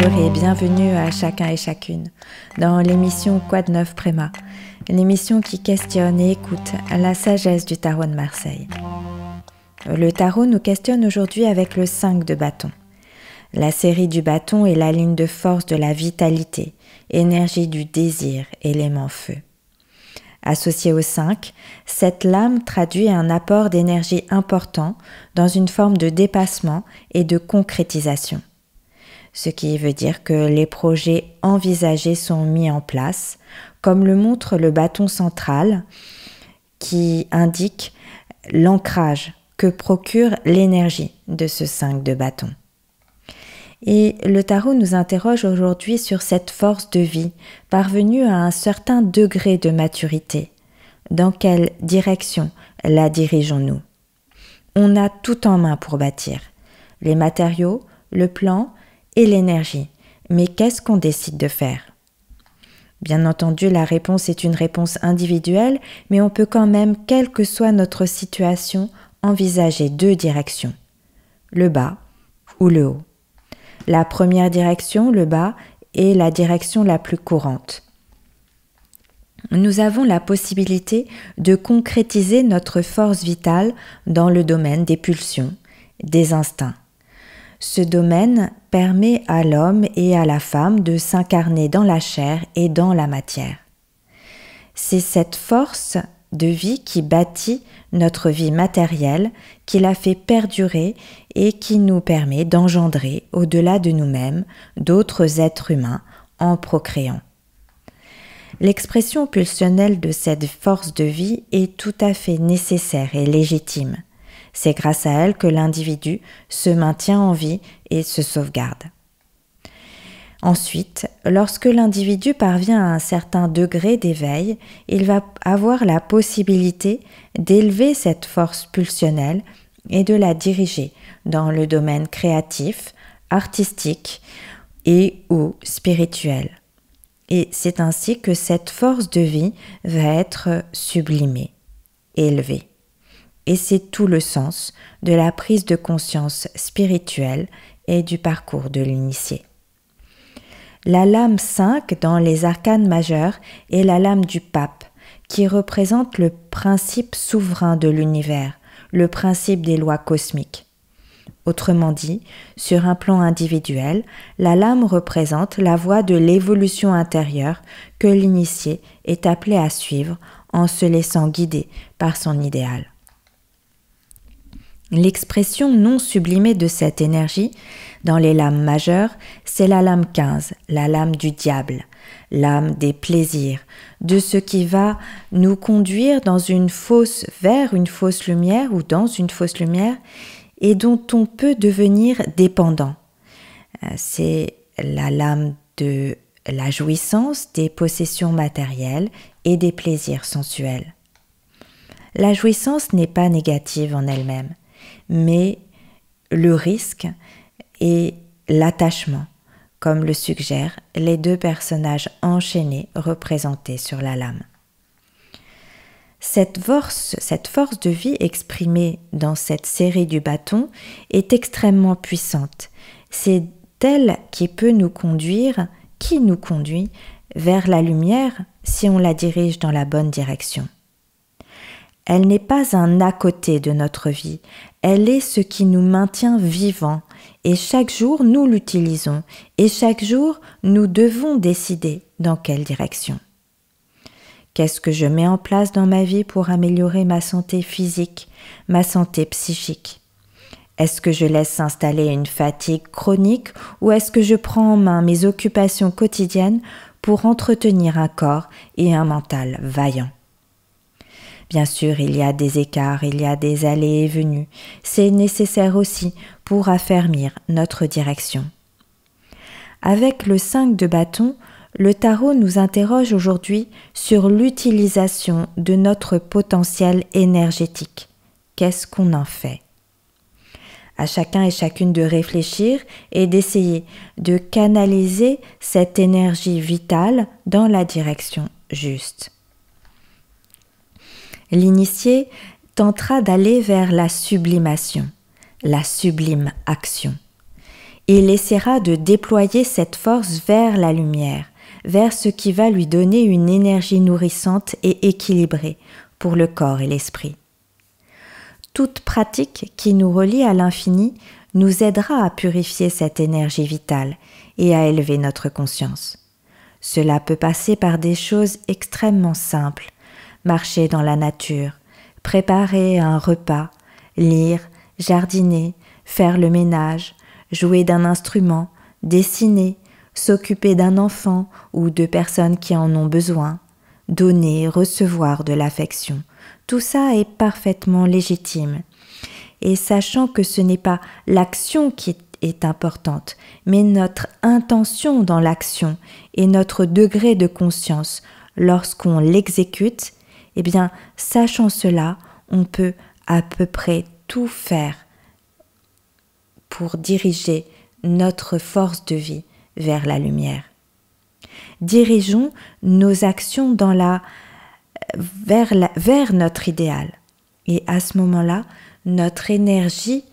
Bonjour et bienvenue à chacun et chacune dans l'émission Quoi de neuf Préma, l'émission qui questionne et écoute la sagesse du tarot de Marseille. Le tarot nous questionne aujourd'hui avec le 5 de bâton. La série du bâton est la ligne de force de la vitalité, énergie du désir, élément feu. Associée au 5, cette lame traduit un apport d'énergie important dans une forme de dépassement et de concrétisation. Ce qui veut dire que les projets envisagés sont mis en place, comme le montre le bâton central qui indique l'ancrage que procure l'énergie de ce 5 de bâton. Et le tarot nous interroge aujourd'hui sur cette force de vie parvenue à un certain degré de maturité. Dans quelle direction la dirigeons-nous? On a tout en main pour bâtir. Les matériaux, le plan et l'énergie. Mais qu'est-ce qu'on décide de faire? Bien entendu, la réponse est une réponse individuelle, mais on peut quand même, quelle que soit notre situation, envisager deux directions. Le bas ou le haut. La première direction, le bas, est la direction la plus courante. Nous avons la possibilité de concrétiser notre force vitale dans le domaine des pulsions, des instincts. Ce domaine permet à l'homme et à la femme de s'incarner dans la chair et dans la matière. C'est cette force de vie qui bâtit notre vie matérielle, qui la fait perdurer et qui nous permet d'engendrer au-delà de nous-mêmes d'autres êtres humains en procréant. L'expression pulsionnelle de cette force de vie est tout à fait nécessaire et légitime. C'est grâce à elle que l'individu se maintient en vie et se sauvegarde. Ensuite, lorsque l'individu parvient à un certain degré d'éveil, il va avoir la possibilité d'élever cette force pulsionnelle et de la diriger dans le domaine créatif, artistique et ou spirituel. Et c'est ainsi que cette force de vie va être sublimée, élevée. Et c'est tout le sens de la prise de conscience spirituelle et du parcours de l'initié. La lame 5 dans les arcanes majeurs est la lame du pape, qui représente le principe souverain de l'univers, le principe des lois cosmiques. Autrement dit, sur un plan individuel, la lame représente la voie de l'évolution intérieure que l'initié est appelé à suivre en se laissant guider par son idéal. L'expression non sublimée de cette énergie dans les lames majeures, c'est la lame 15, la lame du diable, l'âme des plaisirs, de ce qui va nous conduire dans une fausse vers une fausse lumière ou dans une fausse lumière et dont on peut devenir dépendant. Euh, c'est la lame de la jouissance des possessions matérielles et des plaisirs sensuels. La jouissance n'est pas négative en elle-même mais le risque et l'attachement, comme le suggèrent les deux personnages enchaînés représentés sur la lame. Cette force, de vie exprimée dans cette série du bâton est extrêmement puissante. C'est elle qui peut nous conduire, qui nous conduit vers la lumière si on la dirige dans la bonne direction. Elle n'est pas un à côté de notre vie, elle est ce qui nous maintient vivants, et chaque jour nous l'utilisons, et chaque jour nous devons décider dans quelle direction. Qu'est-ce que je mets en place dans ma vie pour améliorer ma santé physique, ma santé psychique? Est-ce que je laisse s'installer une fatigue chronique ou est-ce que je prends en main mes occupations quotidiennes pour entretenir un corps et un mental vaillants Bien sûr, il y a des écarts, il y a des allées et venues. C'est nécessaire aussi pour affermir notre direction. Avec le 5 de bâton, le tarot nous interroge aujourd'hui sur l'utilisation de notre potentiel énergétique. Qu'est-ce qu'on en fait? À chacun et chacune de réfléchir et d'essayer de canaliser cette énergie vitale dans la direction juste l'initié tentera d'aller vers la sublimation, la sublime action. il essaiera de déployer cette force vers la lumière, vers ce qui va lui donner une énergie nourrissante et équilibrée pour le corps et l'esprit. Toute pratique qui nous relie à l'infini nous aidera à purifier cette énergie vitale et à élever notre conscience. Cela peut passer par des choses extrêmement simples, marcher dans la nature, préparer un repas, lire, jardiner, faire le ménage, jouer d'un instrument, dessiner, s'occuper d'un enfant ou de personnes qui en ont besoin, donner, recevoir de l'affection. Tout ça est parfaitement légitime. Et sachant que ce n'est pas l'action qui est importante, mais notre intention dans l'action et notre degré de conscience lorsqu'on l'exécute, eh bien, sachant cela, on peut à peu près tout faire pour diriger notre force de vie vers la lumière. Dirigeons nos actions vers notre idéal. Et à ce moment-là, notre énergie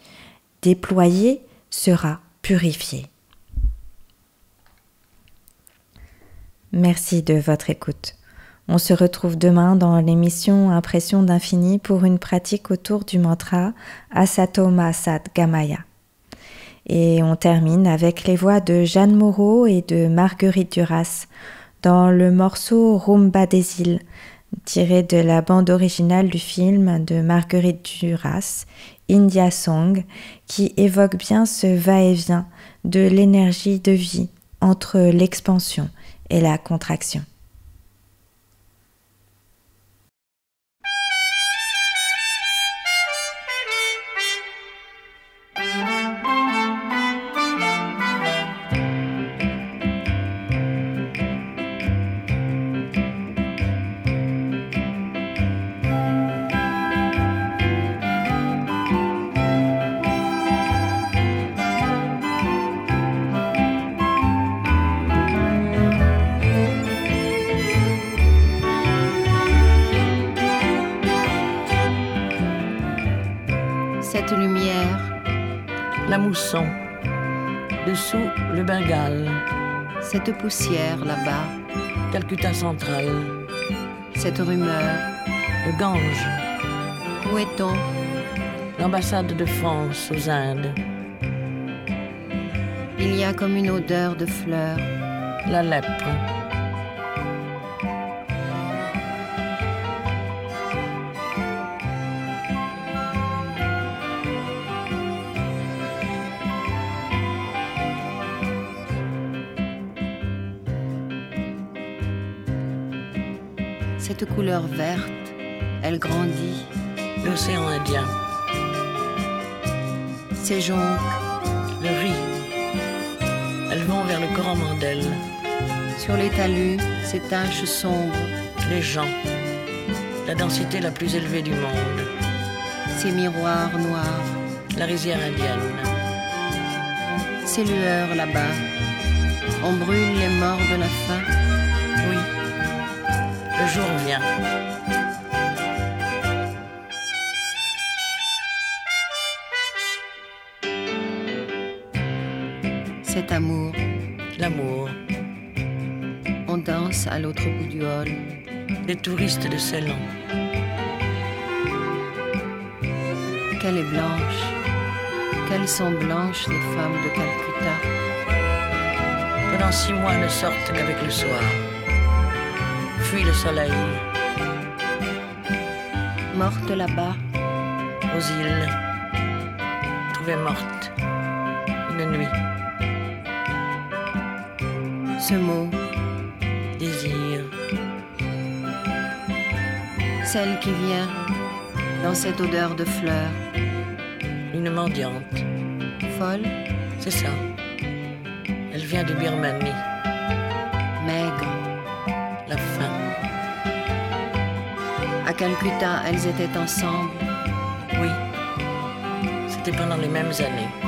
déployée sera purifiée. Merci de votre écoute. On se retrouve demain dans l'émission Impression d'infini pour une pratique autour du mantra Asatoma Sat Gamaya. Et on termine avec les voix de Jeanne Moreau et de Marguerite Duras dans le morceau Rumba des îles, tiré de la bande originale du film de Marguerite Duras, India Song, qui évoque bien ce va-et-vient de l'énergie de vie entre l'expansion et la contraction. Mousson, dessous le Bengale. Cette poussière là-bas, Calcutta central. Cette rumeur, le Gange. Où est-on? L'ambassade de France aux Indes. Il y a comme une odeur de fleurs. La lèpre. Cette couleur verte, elle grandit. L'océan Indien. Ces jonques. Le riz. Elles vont vers le Coromandel. Sur les talus, ces taches sombres. Les gens. La densité la plus élevée du monde. Ces miroirs noirs. La rizière indienne. Ces lueurs là-bas. On brûle les morts de la faim. Le jour vient. Cet amour. L'amour. On danse à l'autre bout du hall. Les touristes de Ceylan. Qu'elle est blanche. Qu'elles sont blanches, les femmes de Calcutta. Pendant six mois ne sortent qu'avec le soir. Fuit le soleil. Morte là-bas, aux îles, trouvée morte, une nuit. ce mot, Désir, celle qui vient dans cette odeur de fleurs, une mendiante, folle, c'est ça. Elle vient de Birmanie, Calcutta, elles étaient ensemble. Oui, c'était pendant les mêmes années.